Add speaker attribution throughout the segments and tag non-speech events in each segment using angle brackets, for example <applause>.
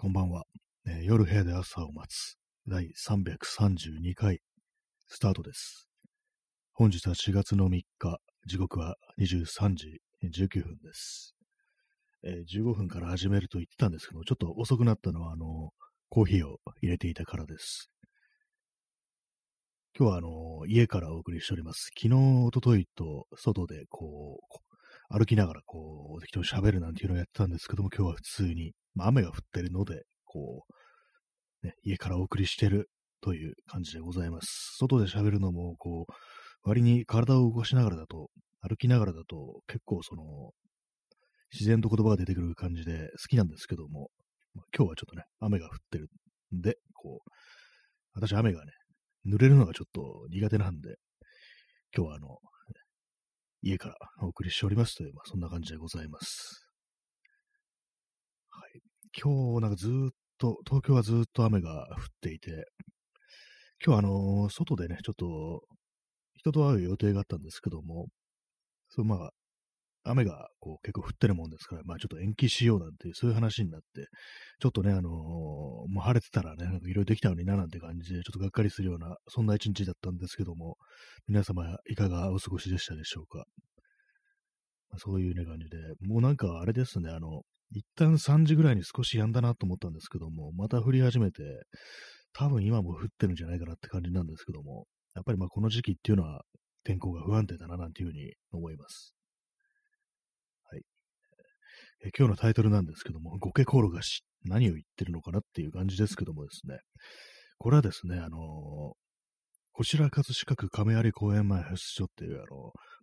Speaker 1: こんばんは、えー夜部屋で朝を待つ第332回スタートです。本日は4月の3日、時刻は23時19分です。えー15分から始めると言ってたんですけど、ちょっと遅くなったのは、あの、コーヒーを入れていたからです。今日は、あの、家からお送りしております。昨日、一昨日と外でこう、歩きながらこう、適当に喋るなんていうのをやってたんですけども、今日は普通に、まあ、雨が降ってるので、こう、ね、家からお送りしてるという感じでございます。外で喋るのも、こう、割に体を動かしながらだと、歩きながらだと、結構その、自然と言葉が出てくる感じで好きなんですけども、まあ、今日はちょっとね、雨が降ってるんで、こう、私雨がね、濡れるのがちょっと苦手なんで、今日はあの、家からお送りしておりますという、まあ、そんな感じでございます。はい。今日なんかずっと、東京はずっと雨が降っていて、今日あのー外でね、ちょっと人と会う予定があったんですけども、そうまあ、雨がこう結構降ってるもんですから、まあちょっと延期しようなんていう、そういう話になって、ちょっとね、あのーもう晴れてたらね、なんかいろいろできたのにななんて感じで、ちょっとがっかりするような、そんな一日だったんですけども、皆様いかがお過ごしでしたでしょうか？まあそういうね、感じで、もうなんかあれですね、あの、一旦3時ぐらいに少し止んだなと思ったんですけども、また降り始めて、多分今も降ってるんじゃないかなって感じなんですけども、やっぱりまあこの時期っていうのは天候が不安定だななんていうふうに思います。はい。え今日のタイトルなんですけども、ゴケコロがし何を言ってるのかなっていう感じですけどもですね、これはですね、あのー、こちら葛飾区亀有公園前派出所っていうあ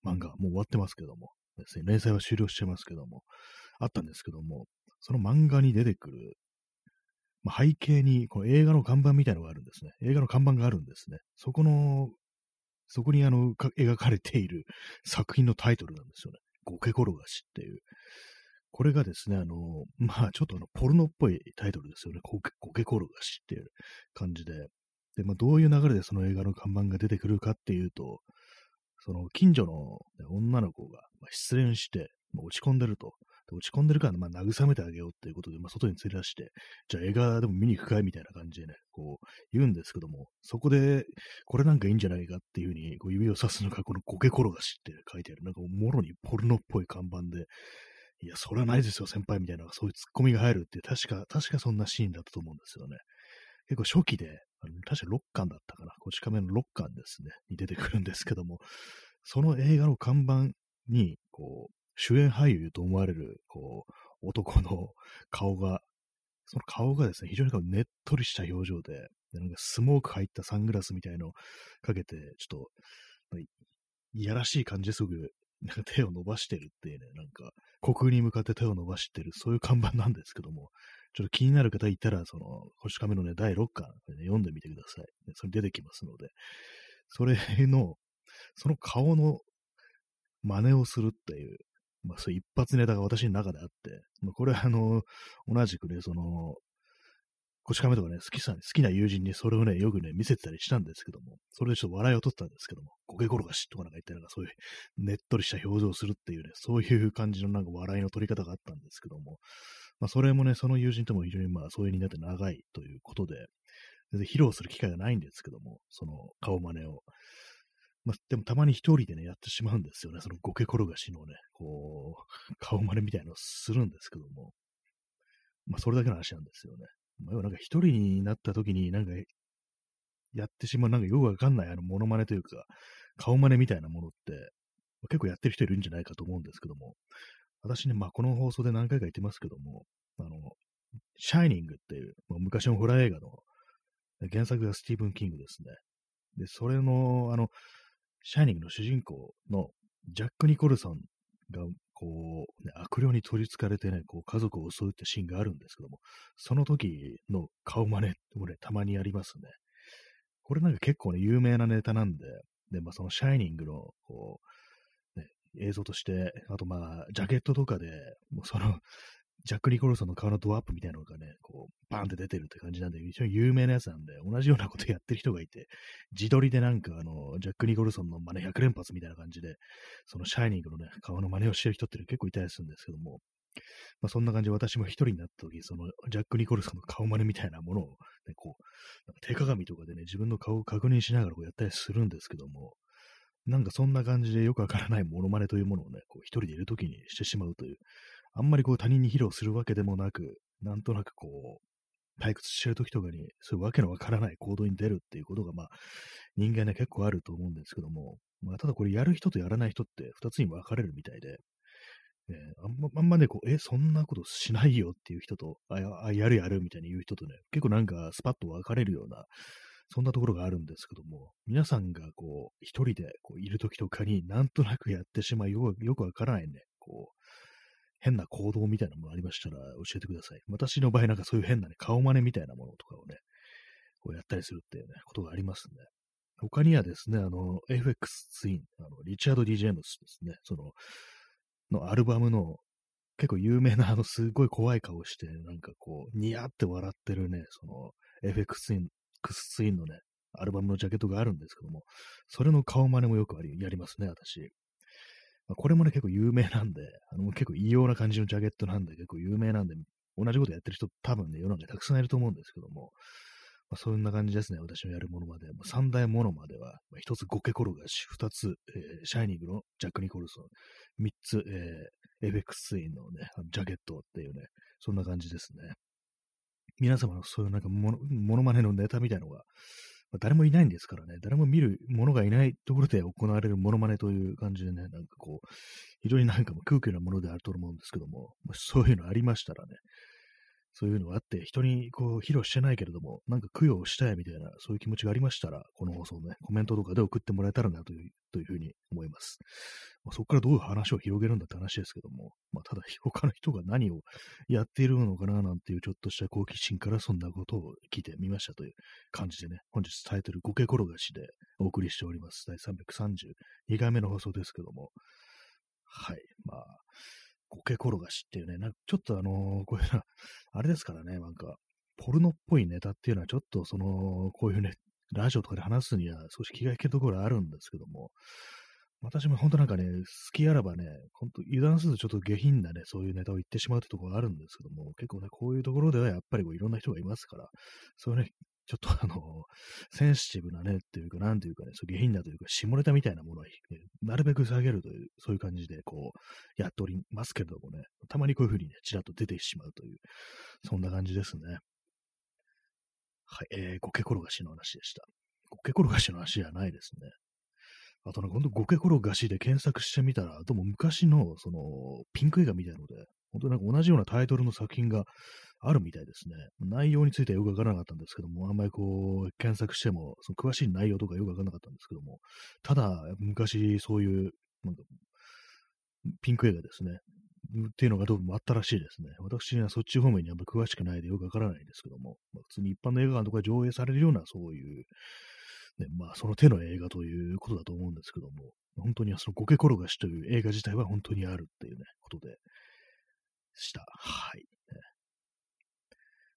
Speaker 1: の漫画、もう終わってますけども、ですね、連載は終了してますけども、あったんですけども、その漫画に出てくる、まあ、背景にこの映画の看板みたいのがあるんですね。映画の看板があるんですね。そこの、そこにあの、か描かれている <laughs> 作品のタイトルなんですよね。ゴケ転がしっていう。これがですね、あの、まあちょっとあの、ポルノっぽいタイトルですよね。ゴケゴケ転がしっていう感じで。で、まあどういう流れでその映画の看板が出てくるかっていうと、その近所の女の子が失恋して、まあ落ち込んでると。落ち込んでるから、まあ、慰めてあげようっていうことで、まあ、外に連れ出して、じゃあ映画でも見に行くかいみたいな感じでね、こう、言うんですけども、そこで、これなんかいいんじゃないかっていうふうに、こう指を指すのが、このゴケ転がしって書いてある、なんかもろにポルノっぽい看板で、いや、それはないですよ、先輩みたいな、そういうツッコミが入るっていう、確か、確かそんなシーンだったと思うんですよね。結構初期で、あの確か6巻だったかな、こち亀の6巻ですね、に出てくるんですけども、その映画の看板に、こう、主演俳優と思われる、こう、男の顔が、その顔がですね、非常にこうねっとりした表情で、でなんかスモーク入ったサングラスみたいのをかけて、ちょっと、いやらしい感じですごく、なんか手を伸ばしてるっていうね、なんか、虚空に向かって手を伸ばしてる、そういう看板なんですけども、ちょっと気になる方いたら、その、星亀のね、第6巻、ね、読んでみてください。ねそれ出てきますので、それの、その顔の真似をするっていう、まあ、そういう一発ネタが私の中であって、まあ、これはあの、同じくね、その、こち亀とかね、好きさ、好きな友人にそれをね、よくね、見せてたりしたんですけども、それでちょっと笑いを取ったんですけども、ゴケ転がしとかなんか言ってなんかそういうねっとりした表情をするっていうね、そういう感じのなんか笑いの取り方があったんですけども、まあそれもね、その友人とも非常にまあそういうになって長いということで、全然披露する機会がないんですけども、その顔真似を。まあ、でもたまに一人でね、やってしまうんですよね。そのゴケ転がしのね、こう、顔真似みたいのをするんですけども。まあ、それだけの話なんですよね。ま、要はなんか一人になった時になんか、やってしまう、なんかよくわかんないあの、モノマネというか、顔真似みたいなものって、結構やってる人いるんじゃないかと思うんですけども、私ね、まあ、この放送で何回か言ってますけども、あの、シャイニングっていう、まあ昔のホラー映画の原作がスティーブン・キングですね。で、それの、あの、シャイニングの主人公のジャック・ニコルソンが、こう、ね、悪霊に取り憑かれてね、こう、家族を襲うってシーンがあるんですけども、その時の顔真似もね、たまにありますね。これなんか結構ね、有名なネタなんで、で、まあ、そのシャイニングの、こう、ね、映像として、あとまあ、ジャケットとかで、もうその、ジャック・ニコルソンの顔のドアップみたいなのがね、こう、バーンって出てるって感じなんで、非常に有名なやつなんで、同じようなことやってる人がいて、自撮りでなんかあの、ジャック・ニコルソンの真似100連発みたいな感じで、そのシャイニングのね、顔の真似をしてる人って結構いたりするんですけども、まあ、そんな感じで私も一人になった時、そのジャック・ニコルソンの顔真似みたいなものを、ね、こう、手鏡とかでね、自分の顔を確認しながらこうやったりするんですけども、なんかそんな感じでよくわからないモノマネというものをね、こう一人でいる時にしてしまうという、あんまりこう他人に披露するわけでもなく、なんとなくこう、退屈してる時とかに、そういうわけのわからない行動に出るっていうことが、まあ、人間ね、結構あると思うんですけども、まあ、ただこれやる人とやらない人って二つに分かれるみたいで、ね、あんまあんまね、こう、え、そんなことしないよっていう人と、あ、あやるやるみたいに言う人とね、結構なんかスパッと分かれるような、そんなところがあるんですけども、皆さんがこう、一人でこういる時とかになんとなくやってしまうよくわからないね、こう、変な行動みたいなものありましたら教えてください。私の場合なんかそういう変なね、顔真似みたいなものとかをね、こうやったりするっていうね、ことがありますね。他にはですね、あの、FX ツイン、あの、リチャード・ディ・ジェームスですね、その、のアルバムの結構有名なあのすごい怖い顔して、なんかこう、ニヤって笑ってるね、その FX ツイン、クスツインのね、アルバムのジャケットがあるんですけども、それの顔真似もよくありやりますね、私。ま、これもね、結構有名なんで、あの結構異様な感じのジャケットなんで、結構有名なんで、同じことやってる人多分ね、世の中にたくさんいると思うんですけども、まあ、そんな感じですね、私のやるものまで。まあ、三大ものまでは、まあ、一つゴケ転がし、二つ、えー、シャイニングのジャック・ニコルソン、三つ、えー、FX ツインのね、あのジャケットっていうね、そんな感じですね。皆様のそういうなんかモノモノマネのネタみたいのが、まあ、誰もいないんですからね、誰も見るものがいないところで行われるモノマネという感じでね、なんかこう、非常になんかも空気なものであると思うんですけども、もしそういうのありましたらね、そういうのがあって、人にこう披露してないけれども、なんか供養したいみたいな、そういう気持ちがありましたら、この放送ね、コメントとかで送ってもらえたらなというというふうに思います。まあ、そこからどういう話を広げるんだって話ですけども、まあ、ただ <laughs> 他の人が何をやっているのかななんていうちょっとした好奇心からそんなことを聞いてみましたという感じでね、本日タイトル、ゴケ転がしでお送りしております。第332回目の放送ですけども、はい。まあ、苔転がしっていうね、なんかちょっとあのー、こういうの、<laughs> あれですからね、なんか、ポルノっぽいネタっていうのはちょっとその、こういうね、ラジオとかで話すには少し気が引けるところあるんですけども、私も本当なんかね、好きあらばね、本当油断するとちょっと下品なね、そういうネタを言ってしまうってところがあるんですけども、結構ね、こういうところではやっぱりこういろんな人がいますから、そういうね、ちょっとあの、センシティブなね、っていうか、なんていうかね、そう下品なというか、下ネタみたいなものは、ね、なるべく下げるという、そういう感じで、こう、やっておりますけれどもね、たまにこういうふうにね、ちらっと出てしまうという、そんな感じですね。はい、えー、ゴケ転がしの話でした。ゴケ転がしの話じゃないですね。あとね、ほんと、ゴケ転がしで検索してみたら、どうも昔の、その、ピンク映画みたいので、本当なんか同じようなタイトルの作品があるみたいですね。内容についてはよくわからなかったんですけども、あんまりこう、検索しても、その詳しい内容とかよくわからなかったんですけども、ただ、昔そういう、なんか、ピンク映画ですね。っていうのがどうもあったらしいですね。私にはそっち方面にあんまり詳しくないでよくわからないんですけども、まあ、普通に一般の映画館とか上映されるようなそういう、ね、まあその手の映画ということだと思うんですけども、本当にそのゴケ転がしという映画自体は本当にあるっていうね、ことでした。はい。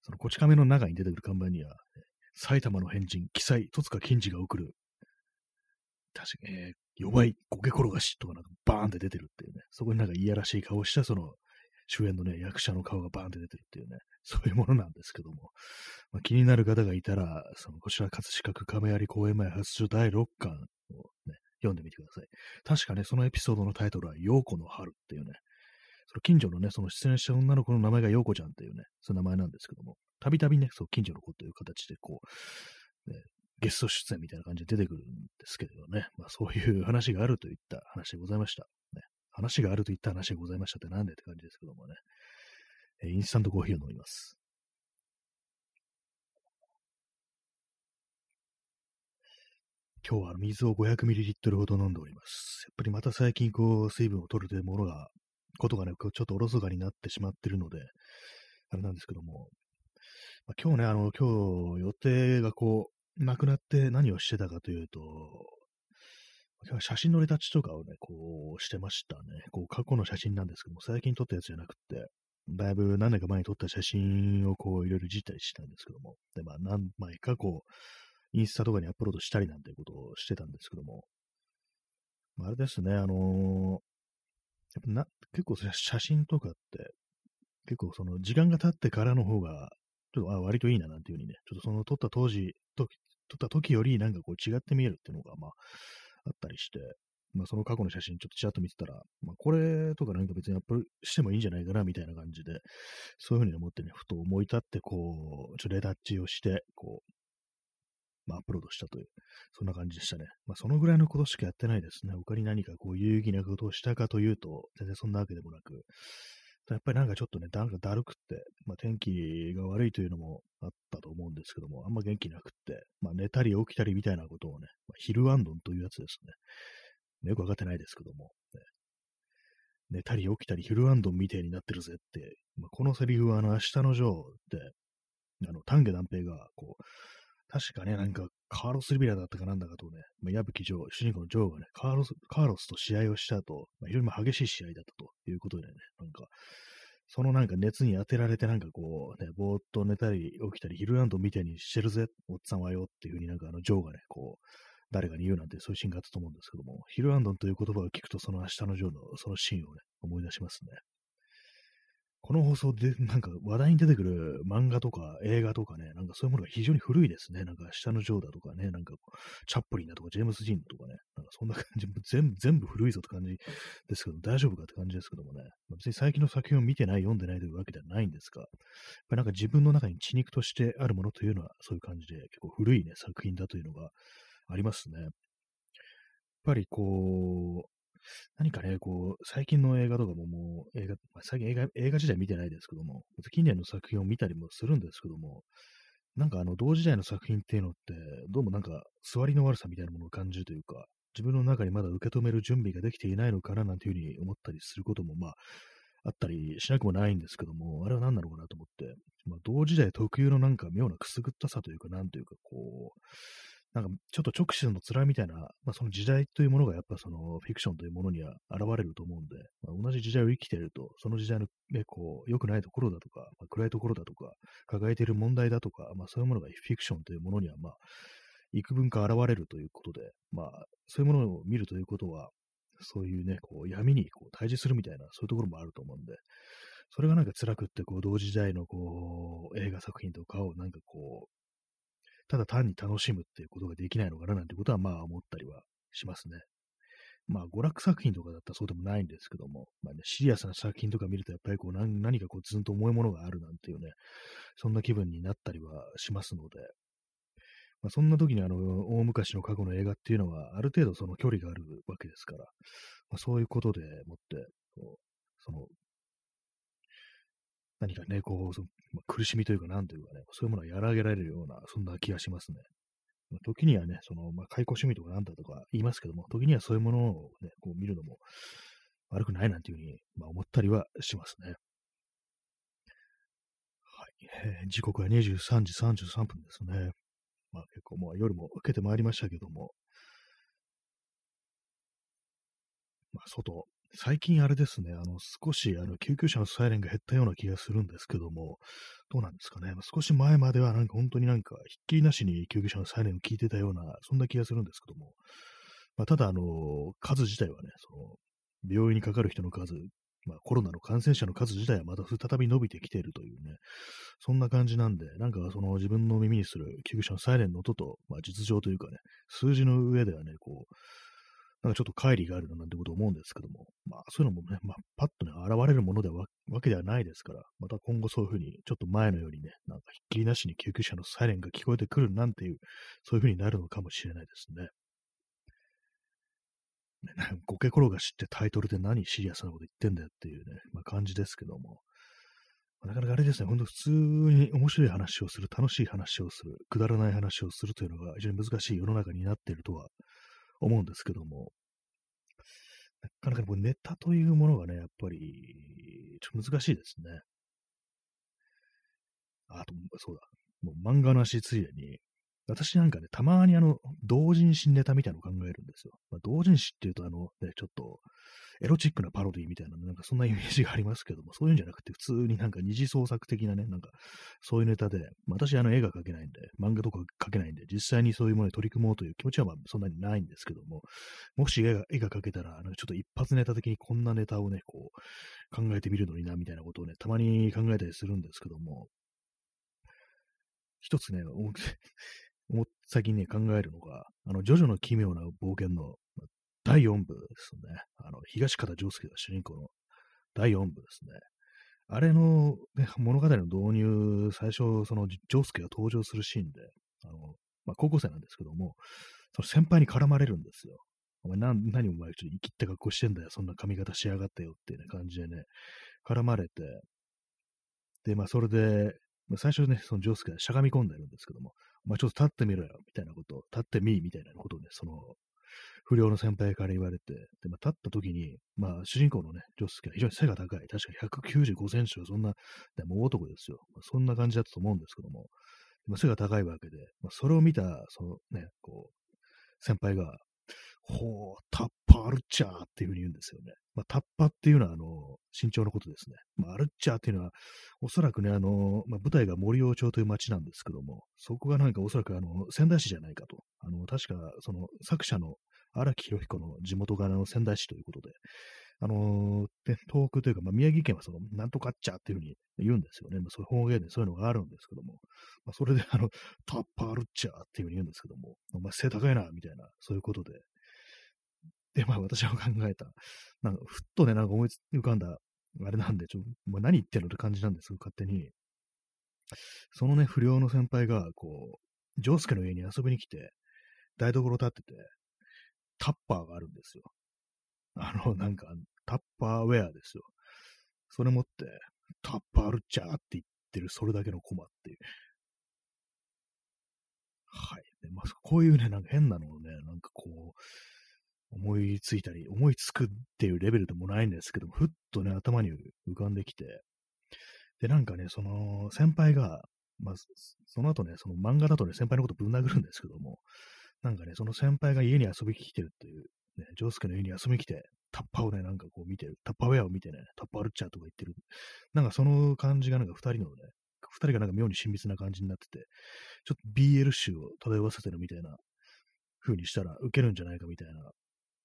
Speaker 1: そのこち亀の中に出てくる看板には、埼玉の変人、記載、戸塚金次が送る、確かに、えー、弱い苔転がしとかなんかバーンって出てるっていうね、そこになんかいやらしい顔したその主演のね、役者の顔がバーンって出てるっていうね、そういうものなんですけども、まあ、気になる方がいたら、そのこちら葛飾区亀有公園前発祥第6巻をね、読んでみてください。確かね、そのエピソードのタイトルは、陽子の春っていうね、その近所のね、その出演した女の子の名前が陽子ちゃんっていうね、その名前なんですけども、たびたびね、そう、近所の子という形で、こう、ね、ゲスト出演みたいな感じで出てくるんですけどね、まあそういう話があるといった話でございました。ね、話があるといった話でございましたってなんでって感じですけどもね、えインスタントコーヒーを飲みます。今日は水を 500ml ほど飲んでおります。やっぱりまた最近こう、水分を取るというものがことがね、ちょっとおろそかになってしまってるので、あれなんですけども、まあ、今日ね、あの、今日予定がこう、なくなって何をしてたかというと、今日は写真のレタッチとかをね、こうしてましたね。こう過去の写真なんですけども、最近撮ったやつじゃなくて、だいぶ何年か前に撮った写真をこういろいろいじったりしたんですけども、で、まあ何枚かこう、インスタとかにアップロードしたりなんていうことをしてたんですけども、まあ、あれですね、あのやっぱな結構写真とかって、結構その時間が経ってからの方が、ちょっとあ割といいななんていう風にね、ちょっとその撮った当時、撮った時よりなんかこう違って見えるっていうのが、まあ、あったりして、まあその過去の写真ちょっとちらっと見てたら、まあこれとかなんか別にアップしてもいいんじゃないかなみたいな感じで、そういう風に思ってね、ふと思い立ってこう、ちょっとレタッチをして、こう、まあ、アップロードしたという、そんな感じでしたね。まあ、そのぐらいのことしかやってないですね。他に何かこう有意義なことをしたかというと、全然そんなわけでもなく、やっぱりなんかちょっとね、なんかだるくって、まあ、天気が悪いというのもあったと思うんですけども、あんま元気なくって、まあ、寝たり起きたりみたいなことをね、まあ、ヒルアンドンというやつですね。よくわかってないですけども、ね、寝たり起きたりヒルアンドンみたいになってるぜって、まあ、このセリフはあの、明日のジョーで、あの、丹下断平が、こう、確かね、なんか、カーロス・リビラだったかなんだかとね、まあ、矢吹ジョー、主人公のジョーがね、カーロス、カーロスと試合をした後、まあ、非常に激しい試合だったということでね、なんか、そのなんか熱に当てられてなんかこう、ね、ぼーっと寝たり起きたり、ヒルランドみたいにしてるぜ、おっさんはよっていうふうになんかあの、ジョーがね、こう、誰かに言うなんてそういうシーンがあったと思うんですけども、ヒルアンドンという言葉を聞くとその明日のジョーのそのシーンをね、思い出しますね。この放送で、なんか話題に出てくる漫画とか映画とかね、なんかそういうものが非常に古いですね。なんか下のジョーダとかね、なんかチャップリンだとかジェームス・ジーンとかね、なんかそんな感じ、<laughs> 全部、全部古いぞって感じですけど、大丈夫かって感じですけどもね、別に最近の作品を見てない、読んでないというわけではないんですが、やっぱなんか自分の中に血肉としてあるものというのはそういう感じで結構古いね、作品だというのがありますね。やっぱりこう、何かね、こう、最近の映画とかももう、映画、まあ、最近映画、映画自体見てないですけども、近年の作品を見たりもするんですけども、なんかあの、同時代の作品っていうのって、どうもなんか、座りの悪さみたいなものを感じるというか、自分の中にまだ受け止める準備ができていないのかななんていうふうに思ったりすることも、まあ、あったりしなくもないんですけども、あれは何なのかなと思って、まあ、同時代特有のなんか妙なくすぐったさというか、なんというか、こう、なんかちょっと直視の辛いみたいな、まあ、その時代というものがやっぱそのフィクションというものには現れると思うんで、まあ、同じ時代を生きていると、その時代の、ね、こう良くないところだとか、まあ、暗いところだとか、抱えている問題だとか、まあ、そういうものがフィクションというものには、まあ、幾分か現れるということで、まあ、そういうものを見るということは、そういうね、こう闇にこう対峙するみたいな、そういうところもあると思うんで、それがなんか辛くって、こう、同時代のこう、映画作品とかをなんかこう、ただ単に楽しむっていうことができないのかななんてことはまあ思ったりはしますね。まあ娯楽作品とかだったらそうでもないんですけども、まあね、シリアスな作品とか見るとやっぱりこう何何かこうずんと重いものがあるなんていうね、そんな気分になったりはしますので、まあ、そんな時にあの、大昔の過去の映画っていうのは、ある程度その距離があるわけですから、まあ、そういうことでもって、その何かね、こう、そのまあ、苦しみというか、なんというかね、そういうものは和らげられるような、そんな気がしますね。まあ、時にはね、その、まあ、解雇趣味とかなんだとか言いますけども、時にはそういうものをね、こう見るのも悪くないなんていうふうに、まあ、思ったりはしますね。はい。えー、時刻は23時33分ですね。まあ結構もう夜も更けてまいりましたけども、まあ外、最近あれですね、あの、少し、あの、救急車のサイレンが減ったような気がするんですけども、どうなんですかね。少し前まではなんか本当になんか、ひっきりなしに救急車のサイレンを聞いてたような、そんな気がするんですけども、まあ、ただ、あの、数自体はね、その、病院にかかる人の数、まあ、コロナの感染者の数自体はまた再び伸びてきているというね、そんな感じなんで、なんかその自分の耳にする救急車のサイレンの音と、まあ、実情というかね、数字の上ではね、こう、なんかちょっと乖離があるなんてこと思うんですけども、まあそういうのもね、まあパッとね、現れるものではわけではないですから、また今後そういうふうに、ちょっと前のようにね、なんかひっきりなしに救急車のサイレンが聞こえてくるなんていう、そういうふうになるのかもしれないですね。ね、ゴケ転がしってタイトルで何シリアスなこと言ってんだよっていうね、まあ、感じですけども、なかなかあれですね、ほんと普通に面白い話をする、楽しい話をする、くだらない話をするというのが非常に難しい世の中になっているとは思うんですけども、なかなかこうネタというものがね、やっぱり、ちょっと難しいですね。あと、そうだ、もう漫画なしついでに、私なんかね、たまにあの、同人誌ネタみたいなのを考えるんですよ。まあ、同人誌っていうと、あの、ね、ちょっと、エロチックなパロディみたいな、なんかそんなイメージがありますけども、そういうんじゃなくて、普通になんか二次創作的なね、なんか、そういうネタで、まあ、私あの絵が描けないんで、漫画とか描けないんで、実際にそういうものに取り組もうという気持ちはまあそんなにないんですけども、もし絵が絵が描けたら、あのちょっと一発ネタ的にこんなネタをね、こう、考えてみるのにな、みたいなことをね、たまに考えたりするんですけども、一つね、最近ね、考えるのが、あの、ジョジョの奇妙な冒険の第4部ですね。あの、東方丈介が主人公の第4部ですね。あれの、ね、物語の導入、最初、その、丈介が登場するシーンで、あの、まあ、高校生なんですけども、その先輩に絡まれるんですよ。お前何、何お前ちょっと生きった格好してんだよ。そんな髪型しやがってよっていう、ね、感じでね、絡まれて、で、まあ、それで、最初ね、そのジョースケがしゃがみ込んでるんですけども、お前ちょっと立ってみろよ、みたいなこと、立ってみ、みたいなことをね、その、不良の先輩から言われて、で、まあ、立った時に、まあ、主人公のね、ジョスケは非常に背が高い。確か195センチはそんな、でも男ですよ。まあ、そんな感じだったと思うんですけども、まあ、背が高いわけで、まあ、それを見た、そのね、こう、先輩が、ほう、タッパアルッチャーっていうふうに言うんですよね。まあ、タッパっていうのは、あの、身長のことですね。まあ、アルッチャーっていうのは、おそらくね、あの、まあ、舞台が森王町という町なんですけども、そこがなんかおそらくあの、仙台市じゃないかと。あの、確か、その、作者の荒木博彦の地元がの仙台市ということで、あのー、遠くというか、まあ、宮城県はその、なんとかっちゃっていうふうに言うんですよね。まあ、そういう方言でそういうのがあるんですけども、まあ、それで、あの、タッパールッチャーっていうふうに言うんですけども、お前背高いな、みたいな、そういうことで、で、まあ私は考えた。なんか、ふっとね、なんか思い浮かんだ、あれなんで、ちょ、まあ、何言ってんのって感じなんですよ、勝手に。そのね、不良の先輩が、こう、ジョースケの家に遊びに来て、台所立ってて、タッパーがあるんですよ。<laughs> あの、なんか、タッパーウェアですよ。それ持って、タッパールッチャーって言ってる、それだけのコマっていう。はい。でまあ、こういうね、なんか変なのをね、なんかこう、思いついたり、思いつくっていうレベルでもないんですけど、ふっとね、頭に浮かんできて、で、なんかね、その、先輩が、まあ、その後ね、その漫画だとね、先輩のことぶん殴るんですけども、なんかね、その先輩が家に遊びに来てるっていう、ね、ジョースケの家に遊びに来て、タッパをね、なんかこう見てる、タッパウェアを見てね、タッパールッチャーとか言ってる。なんかその感じがなんか二人のね、二人がなんか妙に親密な感じになってて、ちょっと BL 集を漂わせてるみたいな風にしたら受けるんじゃないかみたいな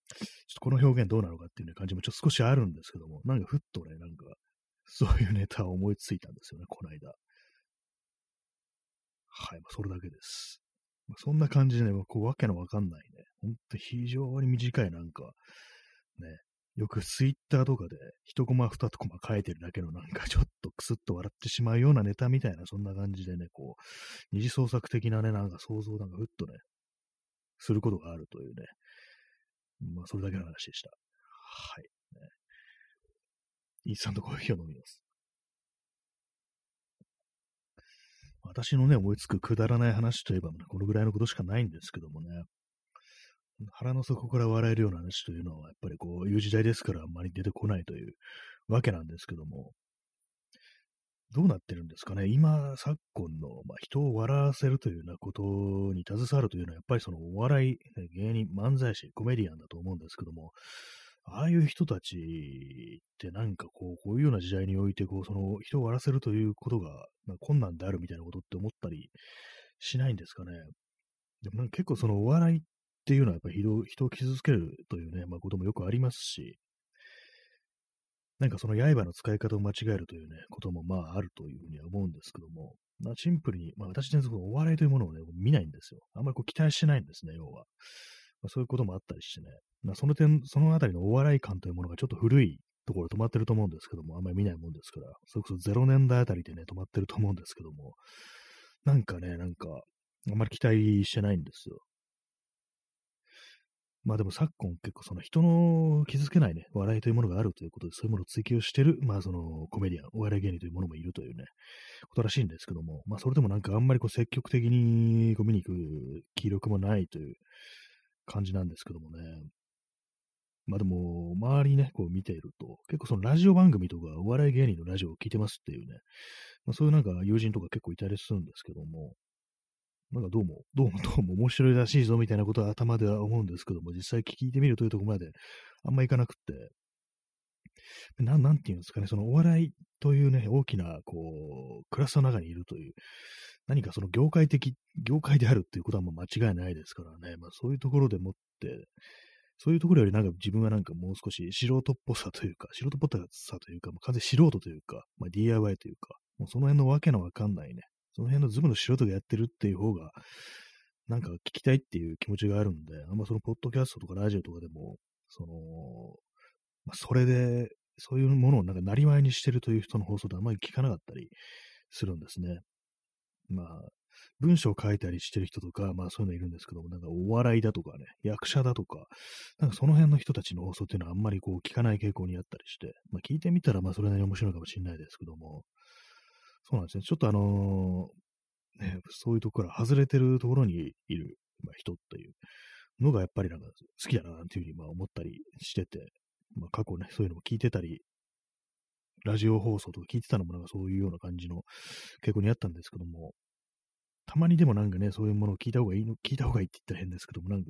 Speaker 1: ちょっとこの表現どうなのかっていう、ね、感じもちょっと少しあるんですけども、なんかふっとね、なんか、そういうネタを思いついたんですよね、この間。はい、まあ、それだけです。まあ、そんな感じでね、こう、わけのわかんないね、ほんと非常に短いなんか、ね、よくツイッターとかで一コマ二コマ書いてるだけのなんかちょっとクスッと笑ってしまうようなネタみたいな、そんな感じでね、こう、二次創作的なね、なんか想像なんかふっとね、することがあるというね、まあ、それだけの話でした。はい。ね、インスタントコーヒーを飲みます。私のね、思いつくくだらない話といえば、このぐらいのことしかないんですけどもね、腹の底から笑えるような話というのは、やっぱりこういう時代ですからあんまり出てこないというわけなんですけども、どうなってるんですかね。今、昨今の、まあ、人を笑わせるというようなことに携わるというのは、やっぱりそのお笑い、芸人、漫才師、コメディアンだと思うんですけども、ああいう人たちってなんかこう、こういうような時代において、こう、その人を笑わせるということが、まあ、困難であるみたいなことって思ったりしないんですかね。でもなんか結構そのお笑いっていうのはやっぱり人を傷つけるというね、まあ、こともよくありますし、なんかその刃の使い方を間違えるというね、こともまああるというふうには思うんですけども、まあシンプルに、まあ私全然お笑いというものをね、見ないんですよ。あんまりこう期待してないんですね、要は。まあ、そういうこともあったりしてね、まあその点、そのあたりのお笑い感というものがちょっと古いところ止まってると思うんですけども、あんまり見ないもんですから、それこそ0年代あたりでね、止まってると思うんですけども、なんかね、なんか、あんまり期待してないんですよ。まあでも昨今結構その人の傷つけないね、笑いというものがあるということで、そういうものを追求してる、まあそのコメディアン、お笑い芸人というものもいるというね、ことらしいんですけども、まあそれでもなんかあんまりこう積極的にこう見に行く気力もないという感じなんですけどもね。まあでも、周りにね、こう見ていると、結構そのラジオ番組とかお笑い芸人のラジオを聞いてますっていうね、まあそういうなんか友人とか結構いたりするんですけども、なんかどうも、どうもどうも面白いらしいぞみたいなことは頭では思うんですけども、実際聞いてみるというところまであんまいかなくって、なんなんていうんですかね、そのお笑いというね、大きな、こう、クラスの中にいるという、何かその業界的、業界であるっていうことはもう間違いないですからね、まあそういうところでもって、そういうところよりなんか自分はなんかもう少し素人っぽさというか、素人っぽさというか、まあ、完全素人というか、まあ、DIY というか、もうその辺のわけのわかんないね、その辺のズムの素人がやってるっていう方が、なんか聞きたいっていう気持ちがあるんで、あんまそのポッドキャストとかラジオとかでも、その、まあ、それで、そういうものをなんかなりわいにしてるという人の放送であんまり聞かなかったりするんですね。まあ、文章を書いたりしてる人とか、まあそういうのいるんですけども、なんかお笑いだとかね、役者だとか、なんかその辺の人たちの放送っていうのはあんまりこう聞かない傾向にあったりして、まあ聞いてみたらまあそれなりに面白いかもしれないですけども、そうなんですね。ちょっとあのー、ね、そういうところから外れてるところにいる、ま、人っていうのがやっぱりなんか好きだなっていうふうにまあ思ったりしてて、まあ過去ね、そういうのも聞いてたり、ラジオ放送とか聞いてたのもなんかそういうような感じの傾向にあったんですけども、たまにでもなんかね、そういうものを聞いた方がいいの、聞いた方がいいって言ったら変ですけども、なんか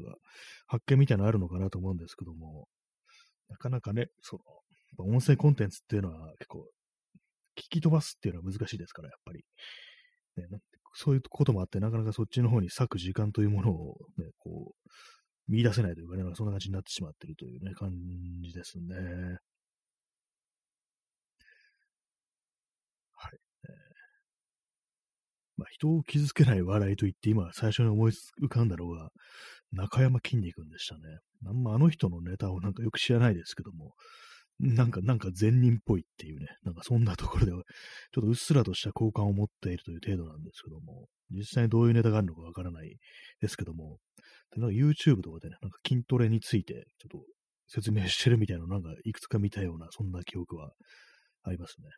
Speaker 1: 発見みたいなのあるのかなと思うんですけども、なかなかね、その、音声コンテンツっていうのは結構聞き飛ばすっていうのは難しいですから、やっぱり。ね、そういうこともあって、なかなかそっちの方に割く時間というものを、ね、こう、見出せないというかね、そんな感じになってしまっているというね、感じですね。はい。えー、まあ、人を傷つけない笑いと言って、今最初に思い浮かんだのが、中山きんに君でしたね。あんまあの人のネタをなんかよく知らないですけども、なんか、なんか善人っぽいっていうね、なんかそんなところでは、ちょっとうっすらとした好感を持っているという程度なんですけども、実際にどういうネタがあるのかわからないですけども、なんか YouTube とかでね、なんか筋トレについてちょっと説明してるみたいなのなんかいくつか見たような、そんな記憶はありますね。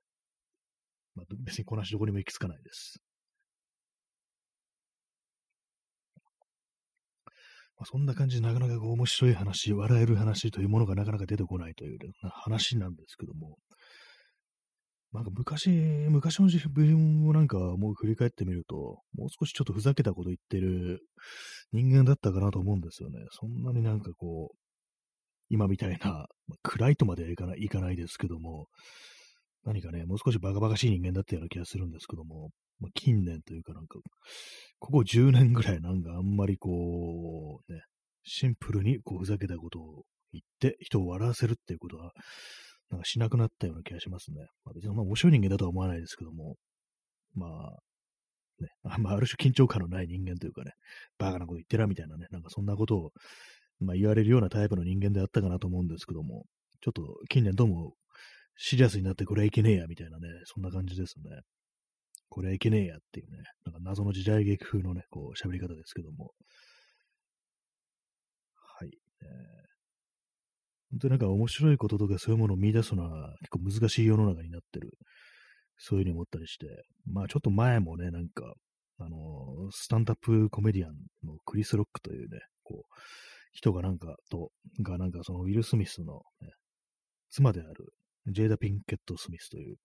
Speaker 1: まあ、別にこなしどこにも行き着かないです。まあ、そんな感じでなかなかこう面白い話、笑える話というものがなかなか出てこないという話なんですけども、なんか昔、昔の自分をなんかもう振り返ってみると、もう少しちょっとふざけたこと言ってる人間だったかなと思うんですよね。そんなになんかこう、今みたいな、まあ、暗いとまではいかないいかないですけども、何かね、もう少しバカバカしい人間だったような気がするんですけども、まあ、近年というかなんか、ここ10年ぐらいなんかあんまりこう、ね、シンプルにこうふざけたことを言って人を笑わせるっていうことは、なんかしなくなったような気がしますね。まあ、別にまあ面白い人間だとは思わないですけども、まあ、ね、あまあ、ある種緊張感のない人間というかね、バカなこと言ってらみたいなね、なんかそんなことを、まあ、言われるようなタイプの人間であったかなと思うんですけども、ちょっと近年どうもシリアスになってこれはいけねえやみたいなね、そんな感じですね。これはいけねえやっていうね、なんか謎の時代劇風のね、こう、喋り方ですけども。はい。えー、本当になんか面白いこととかそういうものを見出すのは結構難しい世の中になってる。そういうふうに思ったりして。まあちょっと前もね、なんか、あのー、スタンダップコメディアンのクリス・ロックというね、こう、人がなんかと、がなんかそのウィル・スミスの、ね、妻であるジェイダ・ピンケット・スミスという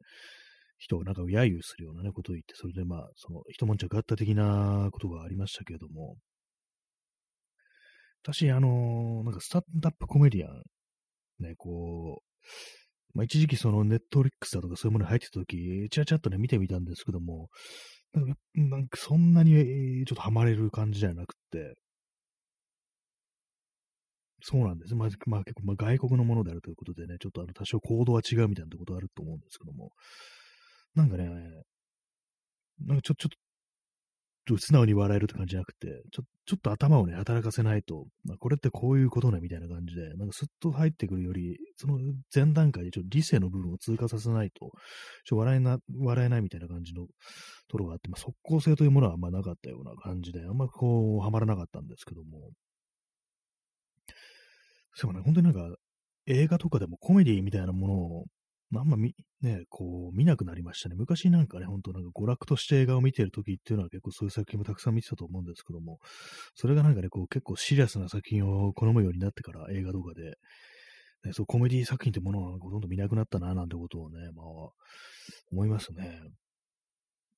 Speaker 1: 人をなんか揶揄するようなね、ことを言って、それでまあ、その一悶着あった的なことがありましたけれども、私、あのなんかスタンダップコメディアン、ね、こう、まあ、一時期そのネットリックスだとかそういうものに入ってた時、ちゃちゃっとね、見てみたんですけども、なんかなんかそんなにちょっとハマれる感じじゃなくて、そうなんです。まあ、まあ、結構、まあ、外国のものであるということでね、ちょっとあの、多少行動は違うみたいなことあると思うんですけども、なんかね、なんかちょ、ちょっと、素直に笑えるって感じじゃなくて、ちょ、ちょっと頭をね、働かせないと、まあ、これってこういうことね、みたいな感じで、なんかスッと入ってくるより、その前段階でちょっと理性の部分を通過させないと、ちょ笑えな、笑えないみたいな感じのところがあって、まあ、即効性というものはあんまなかったような感じで、あんまこう、はまらなかったんですけども、そうね、本当になんか、映画とかでもコメディみたいなものを、あんま見、ね、こう、見なくなりましたね。昔なんかね、本当なんか娯楽として映画を見てるときっていうのは結構そういう作品もたくさん見てたと思うんですけども、それがなんかね、こう結構シリアスな作品を好むようになってから映画とかで、ね、そうコメディ作品ってものはほとんど見なくなったな、なんてことをね、まあ、思いますね。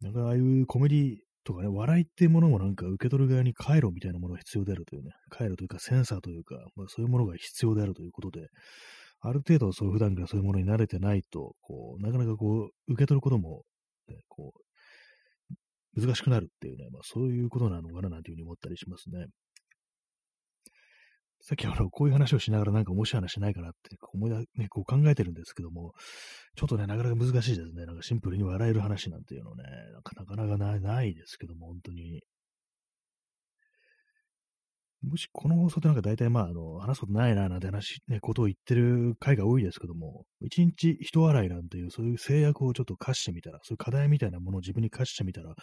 Speaker 1: なんかああいうコメディとかね、笑いっていうものもなんか受け取る側に回路みたいなものが必要であるというね、回路というかセンサーというか、まあ、そういうものが必要であるということで、ある程度そう普段からそういうものに慣れてないと、こう、なかなかこう、受け取ることも、ね、こう、難しくなるっていうね、まあそういうことなのかななんていうふうに思ったりしますね。さっきあの、こういう話をしながらなんか面白い話しないかなって思いだ、ね、こう考えてるんですけども、ちょっとね、なかなか難しいですね。なんかシンプルに笑える話なんていうのね、なかなかないないですけども、本当に。もしこの放送ってなんか大体まあ、あの、話すことないな、なんて話、ね、ことを言ってる回が多いですけども、一日一笑いなんていう、そういう制約をちょっと課してみたら、そういう課題みたいなものを自分に課してみたら、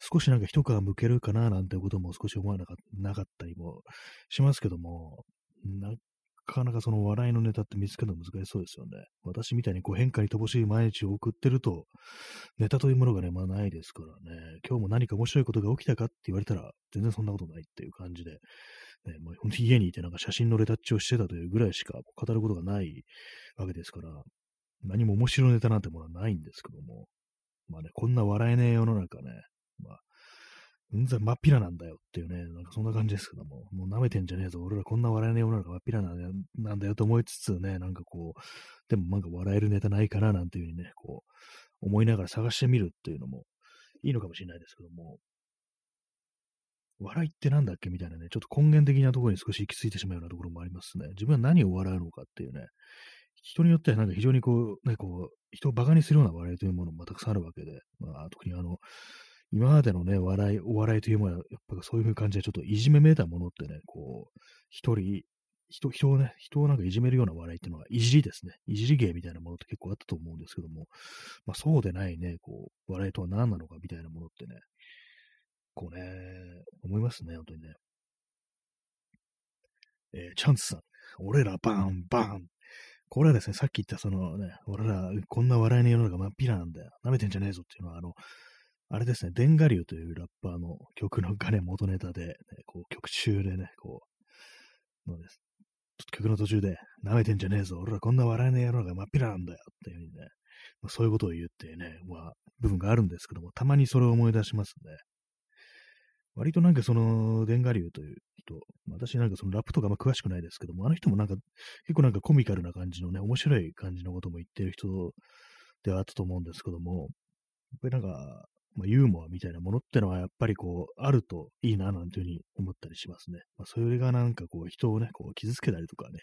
Speaker 1: 少しなんか一皮向けるかな、なんてことも少し思わなかったりもしますけども、なかなかその笑いのネタって見つけるの難しそうですよね。私みたいにこう変化に乏しい毎日を送ってると、ネタというものがね、まあないですからね、今日も何か面白いことが起きたかって言われたら、全然そんなことないっていう感じで、ね、もう本当に家にいてなんか写真のレタッチをしてたというぐらいしか語ることがないわけですから、何も面白いネタなんてものはないんですけども、まあね、こんな笑えねえ世の中ね、まあ、うんざ真っ平なんだよっていうね、なんかそんな感じですけども、もう舐めてんじゃねえぞ、俺らこんな笑えねえ世の中真っ平ななんだよと思いつつね、なんかこう、でもなんか笑えるネタないかななんていうふうにね、こう、思いながら探してみるっていうのもいいのかもしれないですけども、笑いってなんだっけ？みたいなね、ちょっと根源的なところに少し行き着いてしまうようなところもありますね。自分は何を笑うのかっていうね、人によってはなんか非常にこう、ね、こう、人を馬鹿にするような笑いというものもたくさんあるわけで、まあ、特にあの、今までのね、笑い、お笑いというものは、やっぱそういう感じでちょっといじめめいたものってね、こう、一人、人、人をね、人をなんかいじめるような笑いっていうのは、いじりですね。いじり芸みたいなものって結構あったと思うんですけども、まあそうでないね、こう、笑いとは何なのかみたいなものってね、構ね、思いますね、本当にね。えー、チャンスさん、俺らバンバン。これはですね、さっき言ったそのね、俺らこんな笑いの世の中真っ平なんだよ。舐めてんじゃねえぞっていうのは、あの、あれですね、デンガリューというラッパーの曲のがね、元ネタで、ね、こう曲中でね、こう、のです。曲の途中で、舐めてんじゃねえぞ、俺らこんな笑いの世の中真っ平なんだよっていうふうにね、まあ、そういうことを言ってね、まあ、部分があるんですけども、たまにそれを思い出しますね。割となんかその、デンガリューという人、私なんかそのラップとかあんま詳しくないですけども、あの人もなんか結構なんかコミカルな感じのね、面白い感じのことも言ってる人ではあったと思うんですけども、やっぱりなんか、まあ、ユーモアみたいなものってのはやっぱりこう、あるといいななんていうふうに思ったりしますね。まあ、それがなんかこう、人をね、こう傷つけたりとかね、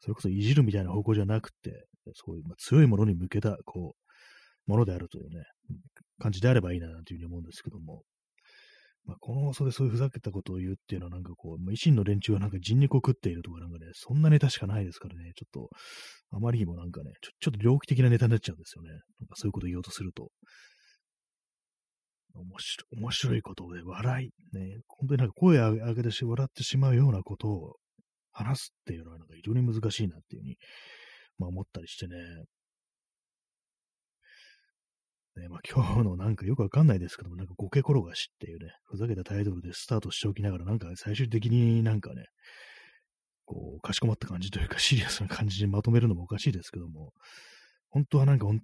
Speaker 1: それこそいじるみたいな方向じゃなくて、そういう、まあ、強いものに向けた、こう、ものであるというね、感じであればいいななんていうふうに思うんですけども、まあ、この放送でそういうふざけたことを言うっていうのはなんかこう、まあ、維新の連中はなんか人肉を食っているとかなんかね、そんなネタしかないですからね、ちょっと、あまりにもなんかね、ちょちょっと猟奇的なネタになっちゃうんですよね。なんかそういうことを言おうとすると。面白い、面白いことで笑い、ね、本当になんか声を上げてし笑ってしまうようなことを話すっていうのはなんか非常に難しいなっていうふうに、まあ思ったりしてね、ね、まあ、今日のなんかよくわかんないですけども、なんかゴケ転がしっていうね、ふざけたタイトルでスタートしておきながら、なんか最終的になんかね、こう、かしこまった感じというか、シリアスな感じにまとめるのもおかしいですけども、本当はなんか面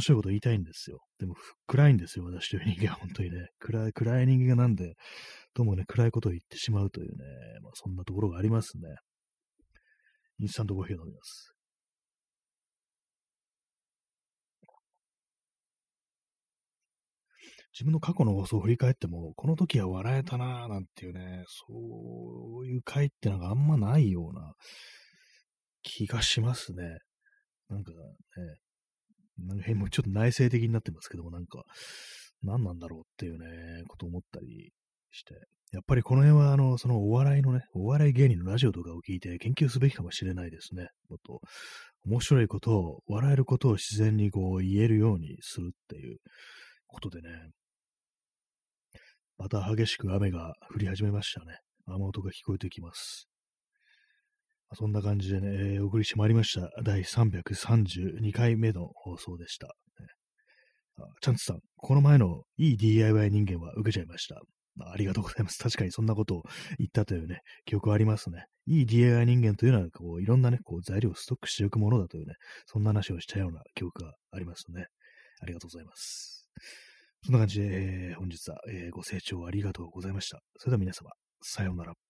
Speaker 1: 白いこと言いたいんですよ。でも暗いんですよ、私という人間は本当にね。暗い、暗い人間がなんで、どうもね、暗いことを言ってしまうというね、まあそんなところがありますね。インスタントコーヒーを飲みます。自分の過去の放送を振り返っても、この時は笑えたなぁなんていうね、そういう回ってなんかあんまないような気がしますね。なんかね、なんかもうちょっと内省的になってますけども、なんか、何なんだろうっていうね、こと思ったりして、やっぱりこの辺は、あの、そのお笑いのね、お笑い芸人のラジオとかを聞いて研究すべきかもしれないですね。もっと、面白いことを、笑えることを自然にこう言えるようにするっていうことでね、また激しく雨が降り始めましたね。雨音が聞こえてきます。そんな感じでね、えー、お送りしてまいりました。第332回目の放送でした。あチャンツさん、この前のいい DIY 人間は受けちゃいました。ありがとうございます。確かにそんなことを言ったというね、記憶はありますね。いい DIY 人間というのは、こう、いろんなね、こう、材料をストックしておくものだというね、そんな話をしたような記憶がありますね。ありがとうございます。そんな感じで、えー本日は、えーご清聴ありがとうございました。それでは皆様、さようなら。